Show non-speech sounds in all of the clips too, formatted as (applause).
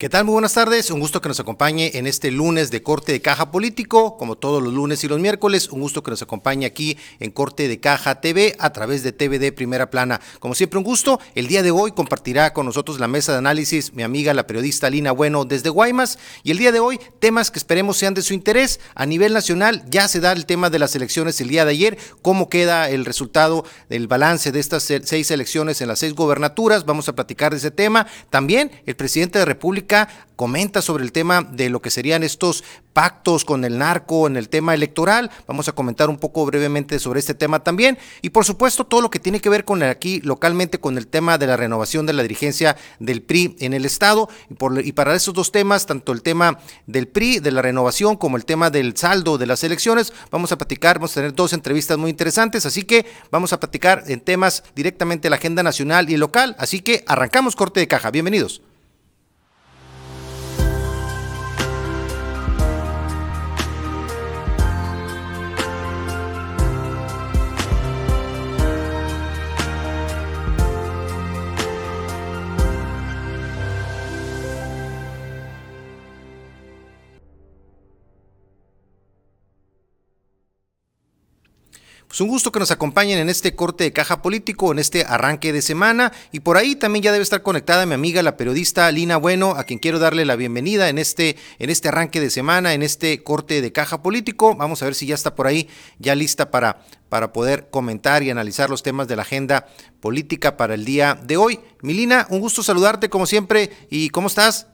¿Qué tal? Muy buenas tardes. Un gusto que nos acompañe en este lunes de corte de caja político, como todos los lunes y los miércoles. Un gusto que nos acompañe aquí en corte de caja TV a través de TVD Primera Plana. Como siempre, un gusto. El día de hoy compartirá con nosotros la mesa de análisis mi amiga, la periodista Lina Bueno desde Guaymas. Y el día de hoy, temas que esperemos sean de su interés. A nivel nacional, ya se da el tema de las elecciones el día de ayer. ¿Cómo queda el resultado del balance de estas seis elecciones en las seis gobernaturas? Vamos a platicar de ese tema. También el presidente de la República comenta sobre el tema de lo que serían estos pactos con el narco en el tema electoral. Vamos a comentar un poco brevemente sobre este tema también. Y por supuesto, todo lo que tiene que ver con aquí localmente con el tema de la renovación de la dirigencia del PRI en el Estado. Y, y para esos dos temas, tanto el tema del PRI, de la renovación, como el tema del saldo de las elecciones, vamos a platicar, vamos a tener dos entrevistas muy interesantes. Así que vamos a platicar en temas directamente de la agenda nacional y local. Así que arrancamos corte de caja. Bienvenidos. Pues un gusto que nos acompañen en este corte de caja político, en este arranque de semana. Y por ahí también ya debe estar conectada mi amiga, la periodista Lina Bueno, a quien quiero darle la bienvenida en este, en este arranque de semana, en este corte de caja político. Vamos a ver si ya está por ahí, ya lista para, para poder comentar y analizar los temas de la agenda política para el día de hoy. Milina, un gusto saludarte como siempre. ¿Y cómo estás?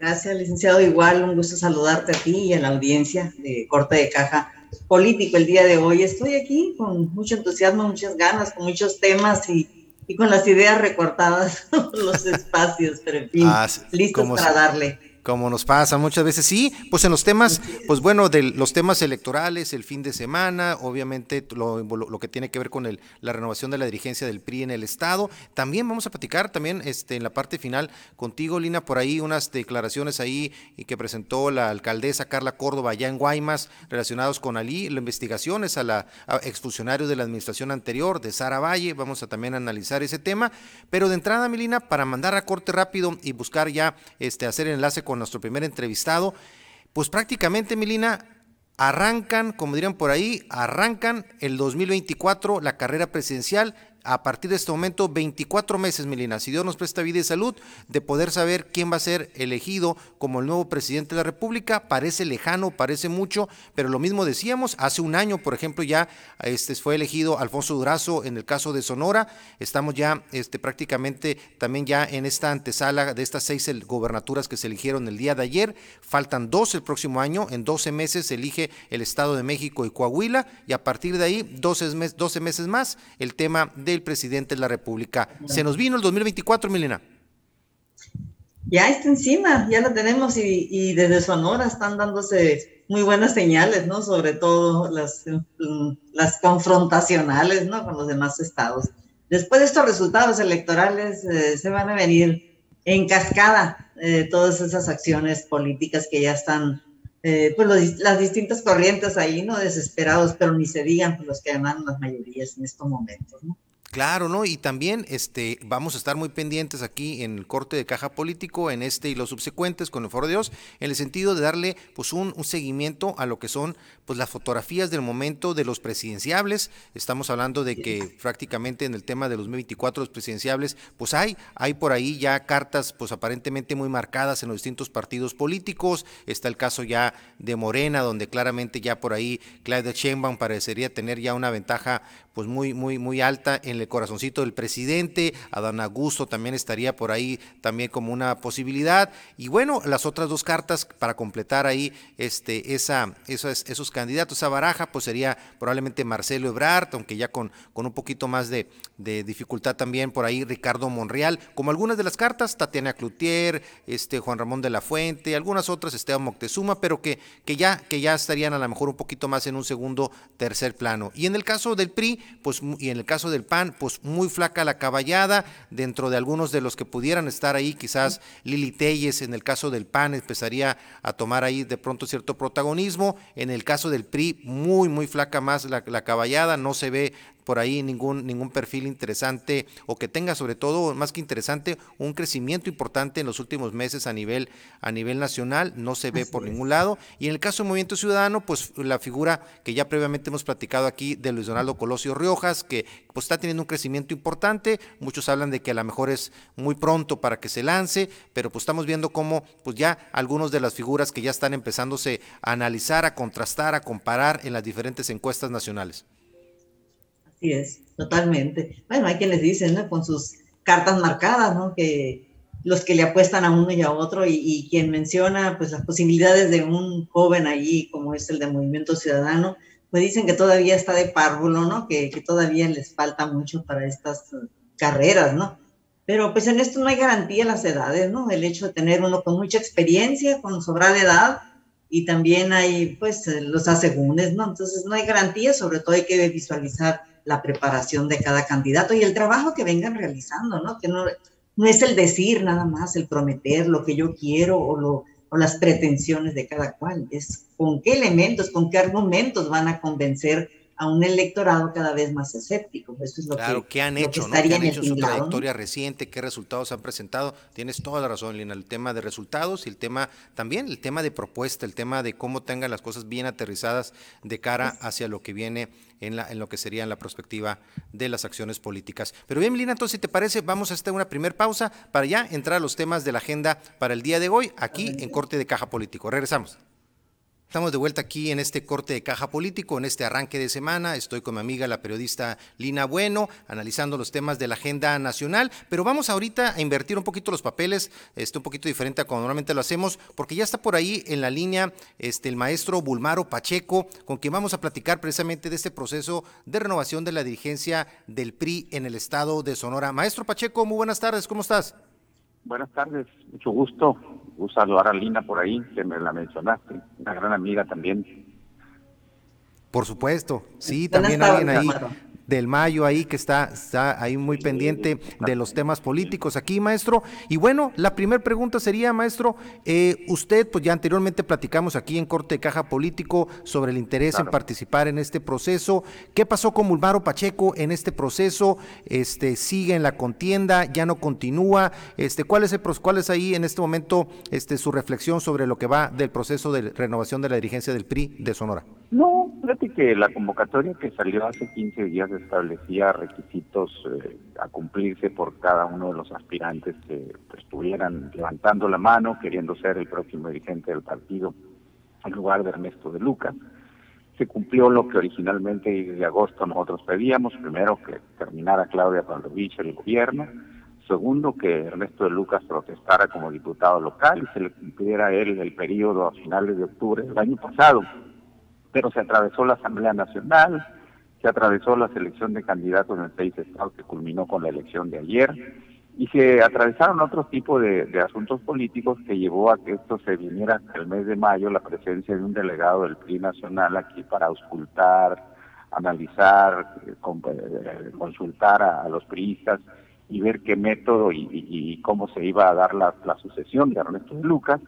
Gracias, licenciado. Igual, un gusto saludarte a ti y a la audiencia de Corte de Caja político el día de hoy. Estoy aquí con mucho entusiasmo, muchas ganas, con muchos temas y, y con las ideas recortadas, (laughs) los espacios, pero en fin, ah, listos para darle como nos pasa muchas veces. Sí, pues en los temas, pues bueno, de los temas electorales, el fin de semana, obviamente lo, lo, que tiene que ver con el, la renovación de la dirigencia del PRI en el Estado. También vamos a platicar también este, en la parte final contigo, Lina, por ahí unas declaraciones ahí y que presentó la alcaldesa Carla Córdoba allá en Guaymas relacionados con Ali, las investigaciones a la exfuncionario de la administración anterior, de Sara Valle. Vamos a también analizar ese tema. Pero de entrada, Milina, para mandar a corte rápido y buscar ya este, hacer enlace con nuestro primer entrevistado, pues prácticamente, Milina, arrancan, como dirían por ahí, arrancan el 2024 la carrera presidencial a partir de este momento 24 meses, Melina, si Dios nos presta vida y salud, de poder saber quién va a ser elegido como el nuevo presidente de la República. Parece lejano, parece mucho, pero lo mismo decíamos, hace un año, por ejemplo, ya este, fue elegido Alfonso Durazo en el caso de Sonora. Estamos ya este, prácticamente también ya en esta antesala de estas seis gobernaturas que se eligieron el día de ayer. Faltan dos el próximo año, en 12 meses se elige el Estado de México y Coahuila, y a partir de ahí, 12, 12 meses más, el tema del presidente de la República. Se nos vino el 2024, Milena. Ya está encima, ya lo tenemos y, desde Sonora están dándose muy buenas señales, ¿no? Sobre todo las, las confrontacionales, ¿no? Con los demás estados. Después de estos resultados electorales eh, se van a venir en cascada eh, todas esas acciones políticas que ya están, eh, pues las distintas corrientes ahí, ¿no? Desesperados, pero ni se digan pues, los que ganan las mayorías en estos momentos, ¿no? Claro, ¿no? Y también este, vamos a estar muy pendientes aquí en el corte de caja político, en este y los subsecuentes, con el foro de Dios, en el sentido de darle pues un, un, seguimiento a lo que son pues las fotografías del momento de los presidenciables. Estamos hablando de que prácticamente en el tema de los 2024 los presidenciables, pues hay, hay por ahí ya cartas pues aparentemente muy marcadas en los distintos partidos políticos. Está el caso ya de Morena, donde claramente ya por ahí Claudia Sheinbaum parecería tener ya una ventaja pues muy, muy, muy alta en el corazoncito del presidente, Adán Augusto también estaría por ahí también como una posibilidad, y bueno, las otras dos cartas para completar ahí este, esa, esos, esos candidatos, esa baraja, pues sería probablemente Marcelo Ebrard, aunque ya con, con un poquito más de, de dificultad también por ahí Ricardo Monreal, como algunas de las cartas, Tatiana Cloutier, este, Juan Ramón de la Fuente, algunas otras, Esteban Moctezuma, pero que, que, ya, que ya estarían a lo mejor un poquito más en un segundo, tercer plano. Y en el caso del PRI, pues, y en el caso del PAN, pues muy flaca la caballada, dentro de algunos de los que pudieran estar ahí, quizás Lili Telles, en el caso del PAN, empezaría a tomar ahí de pronto cierto protagonismo, en el caso del PRI, muy, muy flaca más la, la caballada, no se ve por ahí ningún, ningún perfil interesante o que tenga sobre todo, más que interesante, un crecimiento importante en los últimos meses a nivel, a nivel nacional, no se ve por ningún lado. Y en el caso del Movimiento Ciudadano, pues la figura que ya previamente hemos platicado aquí de Luis Donaldo Colosio Riojas, que pues está teniendo un crecimiento importante, muchos hablan de que a lo mejor es muy pronto para que se lance, pero pues estamos viendo cómo pues ya algunos de las figuras que ya están empezándose a analizar, a contrastar, a comparar en las diferentes encuestas nacionales. Así es, totalmente. Bueno, hay quienes dicen, ¿no? Con sus cartas marcadas, ¿no? Que los que le apuestan a uno y a otro y, quien menciona pues las posibilidades de un joven allí como es el de Movimiento Ciudadano, pues dicen que todavía está de párvulo, ¿no? Que, que todavía les falta mucho para estas carreras, ¿no? Pero pues en esto no hay garantía las edades, ¿no? El hecho de tener uno con mucha experiencia, con sobrada edad, y también hay pues los asegúnes, ¿no? Entonces no hay garantía, sobre todo hay que visualizar la preparación de cada candidato y el trabajo que vengan realizando, ¿no? Que no, no es el decir nada más, el prometer lo que yo quiero o, lo, o las pretensiones de cada cual, es con qué elementos, con qué argumentos van a convencer a un electorado cada vez más escéptico. Eso es lo claro, que, ¿qué han hecho? ¿no? ¿Qué han hecho en su trayectoria reciente? ¿Qué resultados han presentado? Tienes toda la razón, Lina, el tema de resultados y el tema también, el tema de propuesta, el tema de cómo tengan las cosas bien aterrizadas de cara hacia lo que viene en, la, en lo que sería en la perspectiva de las acciones políticas. Pero bien, Lina, entonces, si te parece, vamos a hacer una primera pausa para ya entrar a los temas de la agenda para el día de hoy, aquí en Corte de Caja Político. Regresamos. Estamos de vuelta aquí en este corte de caja político, en este arranque de semana. Estoy con mi amiga, la periodista Lina Bueno, analizando los temas de la agenda nacional. Pero vamos ahorita a invertir un poquito los papeles, este, un poquito diferente a como normalmente lo hacemos, porque ya está por ahí en la línea este, el maestro Bulmaro Pacheco, con quien vamos a platicar precisamente de este proceso de renovación de la dirigencia del PRI en el estado de Sonora. Maestro Pacheco, muy buenas tardes, ¿cómo estás? Buenas tardes, mucho gusto. Gusto saludar a Lina por ahí, que me la mencionaste, una gran amiga también. Por supuesto, sí, también alguien ahí del Mayo ahí que está, está ahí muy pendiente de los temas políticos aquí, maestro. Y bueno, la primera pregunta sería, maestro, eh, usted, pues ya anteriormente platicamos aquí en Corte de Caja Político sobre el interés en participar en este proceso. ¿Qué pasó con Mulmaro Pacheco en este proceso? Este, ¿Sigue en la contienda? ¿Ya no continúa? Este, ¿cuál, es el, ¿Cuál es ahí en este momento este, su reflexión sobre lo que va del proceso de renovación de la dirigencia del PRI de Sonora? No, fíjate que la convocatoria que salió hace 15 días establecía requisitos eh, a cumplirse por cada uno de los aspirantes que estuvieran levantando la mano, queriendo ser el próximo dirigente del partido, en lugar de Ernesto de Lucas. Se cumplió lo que originalmente desde agosto nosotros pedíamos, primero que terminara Claudia Pavlovich el gobierno, segundo que Ernesto de Lucas protestara como diputado local y se le cumpliera él el periodo a finales de octubre del año pasado. Pero se atravesó la Asamblea Nacional, se atravesó la selección de candidatos en seis estados que culminó con la elección de ayer y se atravesaron otro tipo de, asuntos políticos que llevó a que esto se viniera hasta el mes de mayo la presencia de un delegado del PRI nacional aquí para auscultar, analizar, eh, consultar a, los priistas y ver qué método y, cómo se iba a dar la, la sucesión de Ernesto Lucas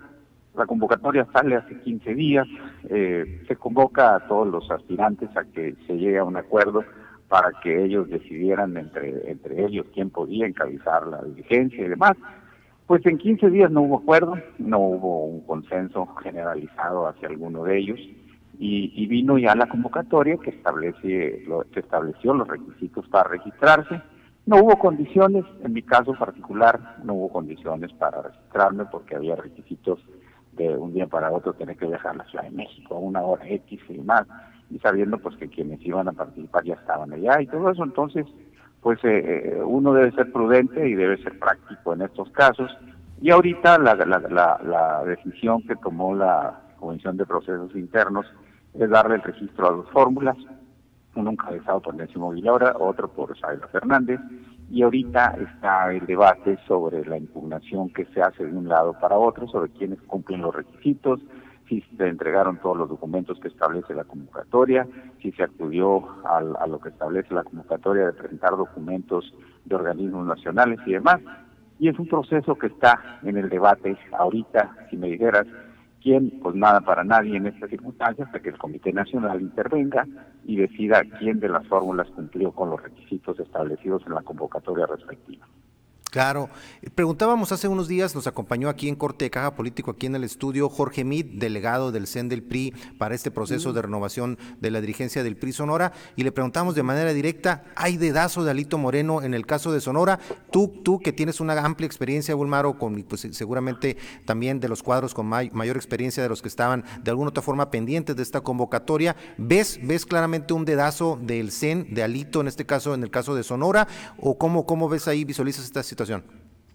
la convocatoria sale hace 15 días, eh, se convoca a todos los aspirantes a que se llegue a un acuerdo para que ellos decidieran entre, entre ellos quién podía encabezar la dirigencia y demás. Pues en 15 días no hubo acuerdo, no hubo un consenso generalizado hacia alguno de ellos y, vino ya la convocatoria que establece, lo, que estableció los requisitos para registrarse. No hubo condiciones, en mi caso particular, no hubo condiciones para registrarme porque había requisitos de un día para otro tener que viajar la Ciudad de México, a una hora X y más, y sabiendo pues que quienes iban a participar ya estaban allá y todo eso, entonces pues eh, eh, uno debe ser prudente y debe ser práctico en estos casos. Y ahorita la, la, la, decisión que tomó la Comisión de Procesos Internos es darle el registro a dos fórmulas, uno encabezado por Décimo Villara, otro por Saila Fernández, y ahorita está el debate sobre la impugnación que se hace de un lado para otro, sobre quiénes cumplen los requisitos, si se entregaron todos los documentos que establece la convocatoria, si se acudió a lo que establece la convocatoria de presentar documentos de organismos nacionales y demás. Y es un proceso que está en el debate ahorita, si me dijeras, ¿Quién? Pues nada para nadie en esta circunstancia hasta que el Comité Nacional intervenga y decida quién de las fórmulas cumplió con los requisitos establecidos en la convocatoria respectiva. Claro. Preguntábamos hace unos días, nos acompañó aquí en Corte de Caja Político, aquí en el estudio, Jorge Mid, delegado del CEN del PRI para este proceso de renovación de la dirigencia del PRI Sonora, y le preguntamos de manera directa, ¿hay dedazo de Alito Moreno en el caso de Sonora? Tú, tú que tienes una amplia experiencia, Bulmaro, con pues, seguramente también de los cuadros con mayor experiencia de los que estaban de alguna otra forma pendientes de esta convocatoria, ¿ves, ves claramente un dedazo del CEN, de Alito en este caso, en el caso de Sonora, o cómo, cómo ves ahí, visualizas esta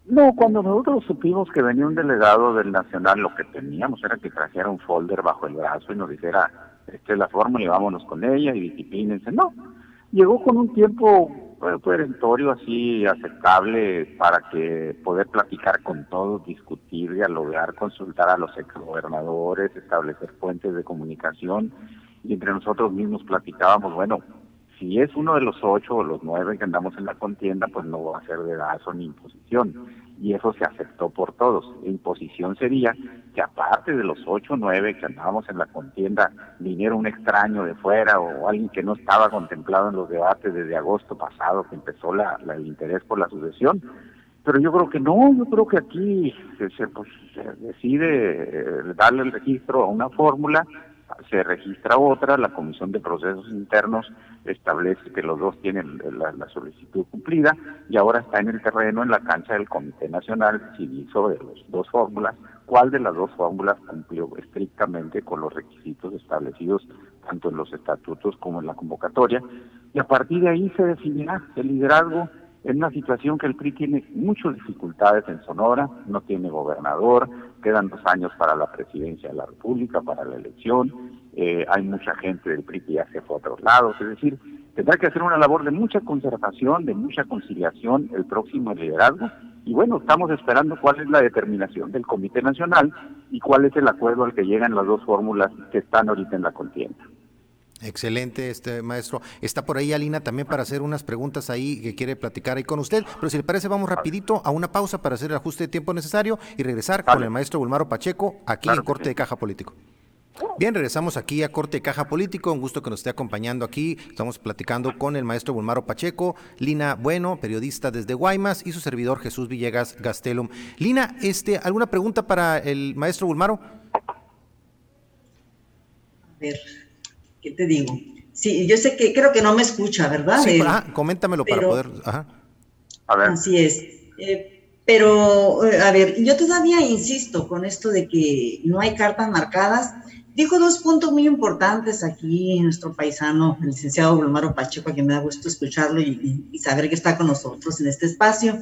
No, cuando nosotros supimos que venía un delegado del Nacional, lo que teníamos era que trajera un folder bajo el brazo y nos dijera, esta es la fórmula y vámonos con ella y disciplínense. No, llegó con un tiempo perentorio así aceptable para que poder platicar con todos, discutir, dialogar, consultar a los exgobernadores, establecer fuentes de comunicación y entre nosotros mismos platicábamos, bueno, si es uno de los ocho o los nueve que andamos en la contienda, pues no va a ser de gaso ni imposición. Y eso se aceptó por todos. Imposición sería que aparte de los ocho o nueve que andábamos en la contienda, viniera un extraño de fuera o alguien que no estaba contemplado en los debates desde agosto pasado, que empezó la, el interés por la sucesión. Pero yo creo que no, yo creo que aquí se, pues, se decide eh, darle el registro a una fórmula se registra otra, la Comisión de Procesos Internos establece que los dos tienen la, solicitud cumplida y ahora está en el terreno, en la cancha del Comité Nacional Civil sobre las dos fórmulas, cuál de las dos fórmulas cumplió estrictamente con los requisitos establecidos tanto en los estatutos como en la convocatoria y a partir de ahí se definirá el liderazgo en una situación que el PRI tiene muchas dificultades en Sonora, no tiene gobernador, quedan dos años para la presidencia de la República, para la elección, eh, hay mucha gente del PRI que ya se fue a otros lados, es decir, tendrá que hacer una labor de mucha conservación, de mucha conciliación el próximo liderazgo, y bueno, estamos esperando cuál es la determinación del Comité Nacional y cuál es el acuerdo al que llegan las dos fórmulas que están ahorita en la contienda. Excelente, este maestro. Está por ahí Alina también para hacer unas preguntas ahí que quiere platicar ahí con usted. Pero si le parece, vamos rapidito a una pausa para hacer el ajuste de tiempo necesario y regresar con el maestro Bulmaro Pacheco aquí en Corte de Caja Político. Bien, regresamos aquí a Corte de Caja Político. Un gusto que nos esté acompañando aquí. Estamos platicando con el maestro Bulmaro Pacheco, Lina Bueno, periodista desde Guaymas, y su servidor Jesús Villegas Gastelum. Lina, este, ¿alguna pregunta para el maestro Bulmaro? A ver. ¿Qué te digo? Sí, yo sé que creo que no me escucha, ¿verdad? Sí, coméntamelo para poder. Ajá. A ver. Así es. Eh, pero, eh, a ver, yo todavía insisto con esto de que no hay cartas marcadas. Dijo dos puntos muy importantes aquí nuestro paisano, el licenciado Bulmaro Pacheco, a quien me da gusto escucharlo y, y saber que está con nosotros en este espacio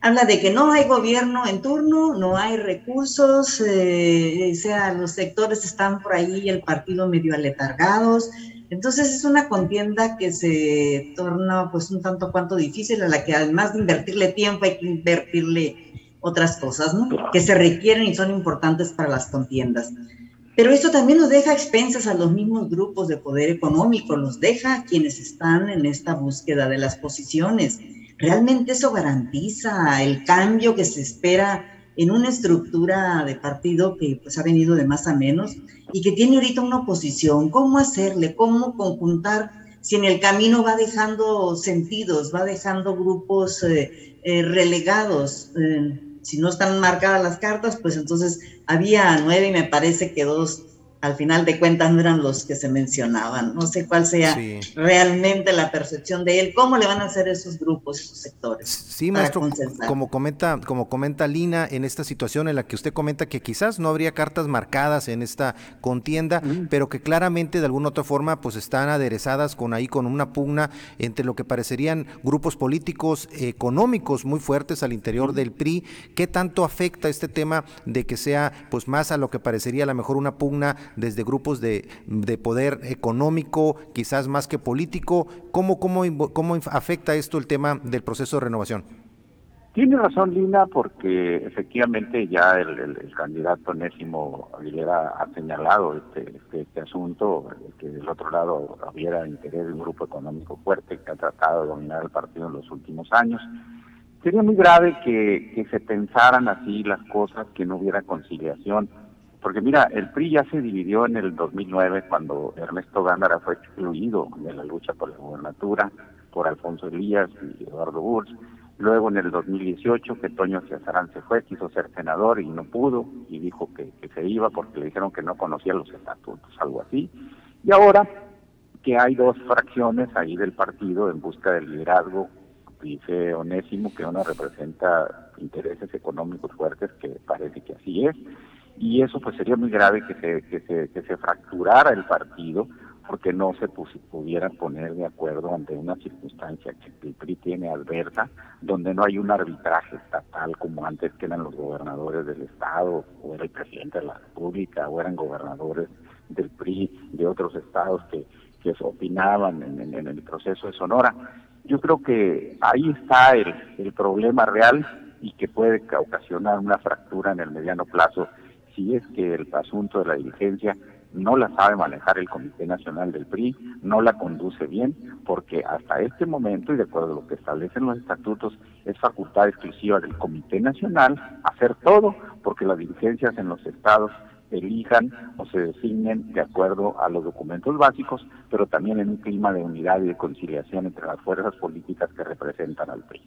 habla de que no hay gobierno en turno, no hay recursos, eh, sea, los sectores están por ahí, el partido medio aletargados. Entonces es una contienda que se torna pues un tanto cuanto difícil, a la que además de invertirle tiempo hay que invertirle otras cosas, ¿no? Que se requieren y son importantes para las contiendas. Pero esto también nos deja expensas a los mismos grupos de poder económico, los deja a quienes están en esta búsqueda de las posiciones ¿Realmente eso garantiza el cambio que se espera en una estructura de partido que pues ha venido de más a menos y que tiene ahorita una oposición? ¿Cómo hacerle? ¿Cómo conjuntar? Si en el camino va dejando sentidos, va dejando grupos eh, eh, relegados, eh, si no están marcadas las cartas, pues entonces había nueve y me parece que dos al final de cuentas no eran los que se mencionaban. No sé cuál sea realmente la percepción de él, cómo le van a hacer esos grupos, esos sectores. Sí, maestro, como comenta, como comenta Lina, en esta situación en la que usted comenta que quizás no habría cartas marcadas en esta contienda, pero que claramente de alguna otra forma pues están aderezadas con ahí con una pugna entre lo que parecerían grupos políticos económicos muy fuertes al interior del PRI. ¿Qué tanto afecta este tema de que sea pues más a lo que parecería a lo mejor una pugna desde grupos de, poder económico, quizás más que político. ¿Cómo, cómo, ¿Cómo afecta esto el tema del proceso de renovación? Tiene razón Lina, porque efectivamente ya el, candidato Nésimo Aguilera ha señalado este, este, este, asunto, que del otro lado hubiera interés de un grupo económico fuerte que ha tratado de dominar el partido en los últimos años. Sería muy grave que, que se pensaran así las cosas, que no hubiera conciliación Porque mira, el PRI ya se dividió en el 2009 cuando Ernesto Gándara fue excluido de la lucha por la gubernatura por Alfonso Elías y Eduardo Burs. Luego en el 2018 que Toño Cesarán se fue, quiso ser senador y no pudo y dijo que, que se iba porque le dijeron que no conocía los estatutos, algo así. Y ahora que hay dos fracciones ahí del partido en busca del liderazgo, dice Onésimo que uno representa intereses económicos fuertes, que parece que así es, y eso pues sería muy grave que se, que se, que se fracturara el partido porque no se pudieran poner de acuerdo ante una circunstancia que el PRI tiene adversa, donde no hay un arbitraje estatal como antes que eran los gobernadores del Estado, o era el presidente de la República, o eran gobernadores del PRI de otros estados que, que opinaban en, en, el proceso de Sonora. Yo creo que ahí está el, el problema real y que puede ocasionar una fractura en el mediano plazo si es que el asunto de la diligencia no la sabe manejar el Comité Nacional del PRI, no la conduce bien, porque hasta este momento, y de acuerdo a lo que establecen los estatutos, es facultad exclusiva del Comité Nacional hacer todo, porque las diligencias en los estados elijan o se designen de acuerdo a los documentos básicos, pero también en un clima de unidad y de conciliación entre las fuerzas políticas que representan al PRI.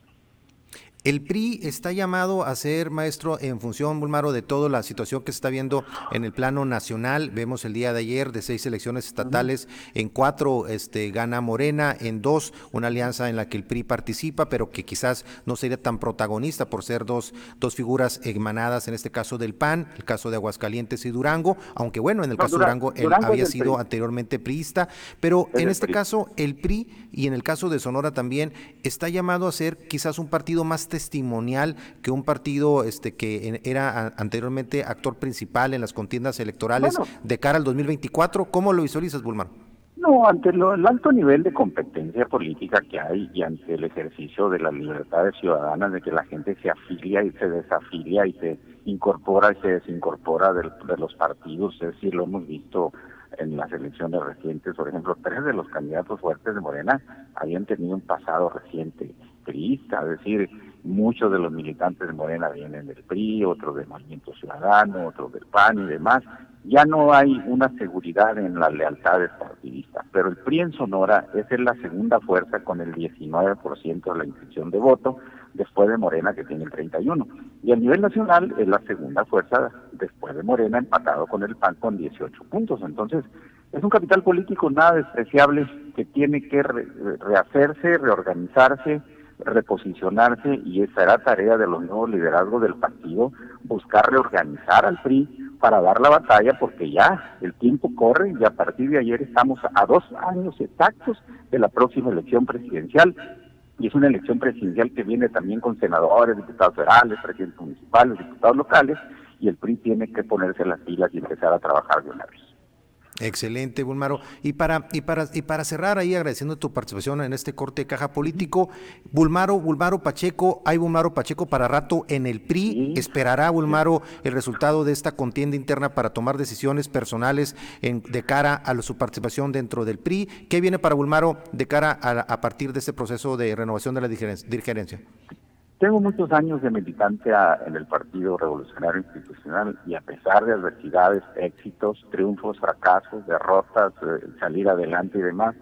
El PRI está llamado a ser maestro en función, Bulmaro, de toda la situación que se está viendo en el plano nacional. Vemos el día de ayer de seis elecciones estatales, en cuatro este, gana Morena, en dos una alianza en la que el PRI participa, pero que quizás no sería tan protagonista por ser dos, dos figuras emanadas, en este caso del PAN, el caso de Aguascalientes y Durango, aunque bueno, en el caso de Durango, él había sido anteriormente priista, pero en este caso el PRI y en el caso de Sonora también está llamado a ser quizás un partido más testimonial que un partido este que era anteriormente actor principal en las contiendas electorales de cara al 2024. ¿Cómo lo visualizas, Bulmar? No, ante el alto nivel de competencia política que hay y ante el ejercicio de las libertades ciudadanas, de que la gente se afilia y se desafilia y se incorpora y se desincorpora de, de los partidos, es decir, lo hemos visto en las elecciones recientes, por ejemplo, tres de los candidatos fuertes de Morena habían tenido un pasado reciente priista, es decir, muchos de los militantes de Morena vienen del PRI, otros del Movimiento Ciudadano, otros del PAN y demás. Ya no hay una seguridad en las lealtades partidistas, pero el PRI en Sonora es la segunda fuerza con el 19% de la intención de voto, después de Morena que tiene el 31. Y a nivel nacional es la segunda fuerza después de Morena empatado con el PAN con 18 puntos. Entonces, es un capital político nada despreciable que tiene que rehacerse, reorganizarse, reposicionarse y esa era tarea de los nuevos liderazgos del partido, buscar reorganizar al PRI para dar la batalla porque ya el tiempo corre y a partir de ayer estamos a dos años exactos de la próxima elección presidencial y es una elección presidencial que viene también con senadores, diputados federales, presidentes municipales, diputados locales y el PRI tiene que ponerse las pilas y empezar a trabajar de una vez. Excelente, Bulmaro. Y para, y para, y para cerrar ahí, agradeciendo tu participación en este corte de caja político, Bulmaro, Bulmaro Pacheco, hay Bulmaro Pacheco para rato en el PRI. ¿Esperará Bulmaro el resultado de esta contienda interna para tomar decisiones personales en, de cara a su participación dentro del PRI? ¿Qué viene para Bulmaro de cara a, a partir de este proceso de renovación de la dirigencia? Tengo muchos años de militante en el Partido Revolucionario Institucional y a pesar de adversidades, éxitos, triunfos, fracasos, derrotas, eh, salir adelante y demás,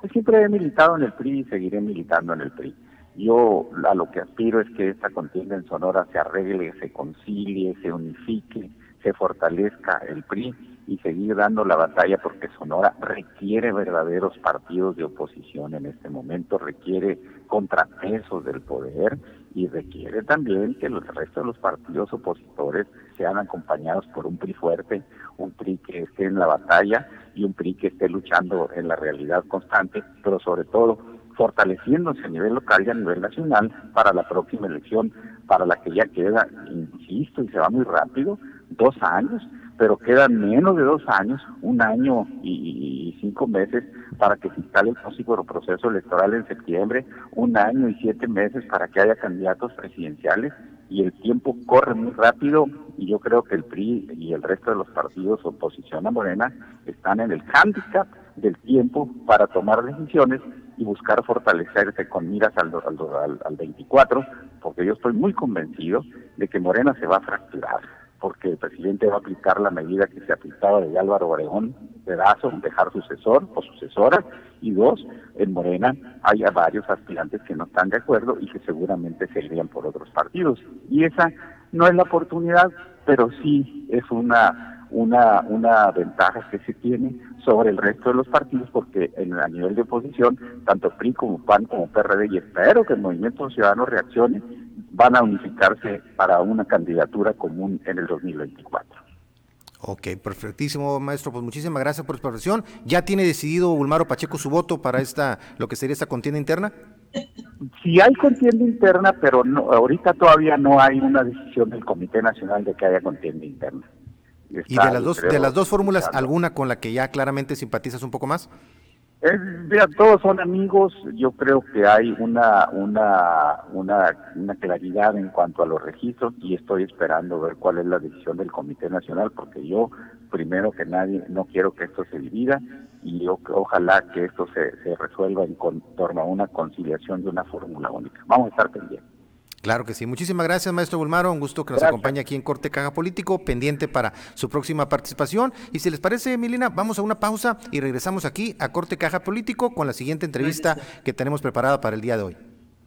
pues siempre he militado en el PRI y seguiré militando en el PRI. Yo a lo que aspiro es que esta contienda en Sonora se arregle, se concilie, se unifique, se fortalezca el PRI y seguir dando la batalla porque Sonora requiere verdaderos partidos de oposición en este momento, requiere contrapesos del poder y requiere también que los restos de los partidos opositores sean acompañados por un PRI fuerte, un PRI que esté en la batalla y un PRI que esté luchando en la realidad constante, pero sobre todo fortaleciéndose a nivel local y a nivel nacional para la próxima elección, para la que ya queda, insisto, y se va muy rápido, dos años, pero quedan menos de dos años, un año y, cinco meses para que se instale el próximo proceso electoral en septiembre, un año y siete meses para que haya candidatos presidenciales y el tiempo corre muy rápido y yo creo que el PRI y el resto de los partidos oposición a Morena están en el hándicap del tiempo para tomar decisiones y buscar fortalecerse con miras al, al, al 24, porque yo estoy muy convencido de que Morena se va a fracturar porque el presidente va a aplicar la medida que se aplicaba de Álvaro Obregón, pedazo, dejar sucesor o sucesora, y dos, en Morena hay varios aspirantes que no están de acuerdo y que seguramente se irían por otros partidos. Y esa no es la oportunidad, pero sí es una una, una ventaja que se tiene sobre el resto de los partidos porque en, a nivel de oposición, tanto PRI como PAN como PRD, y espero que el Movimiento Ciudadano reaccione, van a unificarse para una candidatura común en el 2024. Ok, perfectísimo, maestro. Pues muchísimas gracias por su explicación. ¿Ya tiene decidido Ulmaro Pacheco su voto para esta, lo que sería esta contienda interna? Sí hay contienda interna, pero no, ahorita todavía no hay una decisión del Comité Nacional de que haya contienda interna. ¿Y de las dos, de las dos fórmulas, alguna con la que ya claramente simpatizas un poco más? Mira, todos son amigos. Yo creo que hay una, una, una, una claridad en cuanto a los registros y estoy esperando ver cuál es la decisión del Comité Nacional, porque yo, primero que nadie, no quiero que esto se divida y yo, ojalá que esto se, se resuelva en torno a una conciliación de una fórmula única. Vamos a estar pendientes. Claro que sí. Muchísimas gracias, maestro Bulmaro. Un gusto que nos acompañe aquí en Corte Caja Político, pendiente para su próxima participación. Y si les parece, Milina, vamos a una pausa y regresamos aquí a Corte Caja Político con la siguiente entrevista que tenemos preparada para el día de hoy.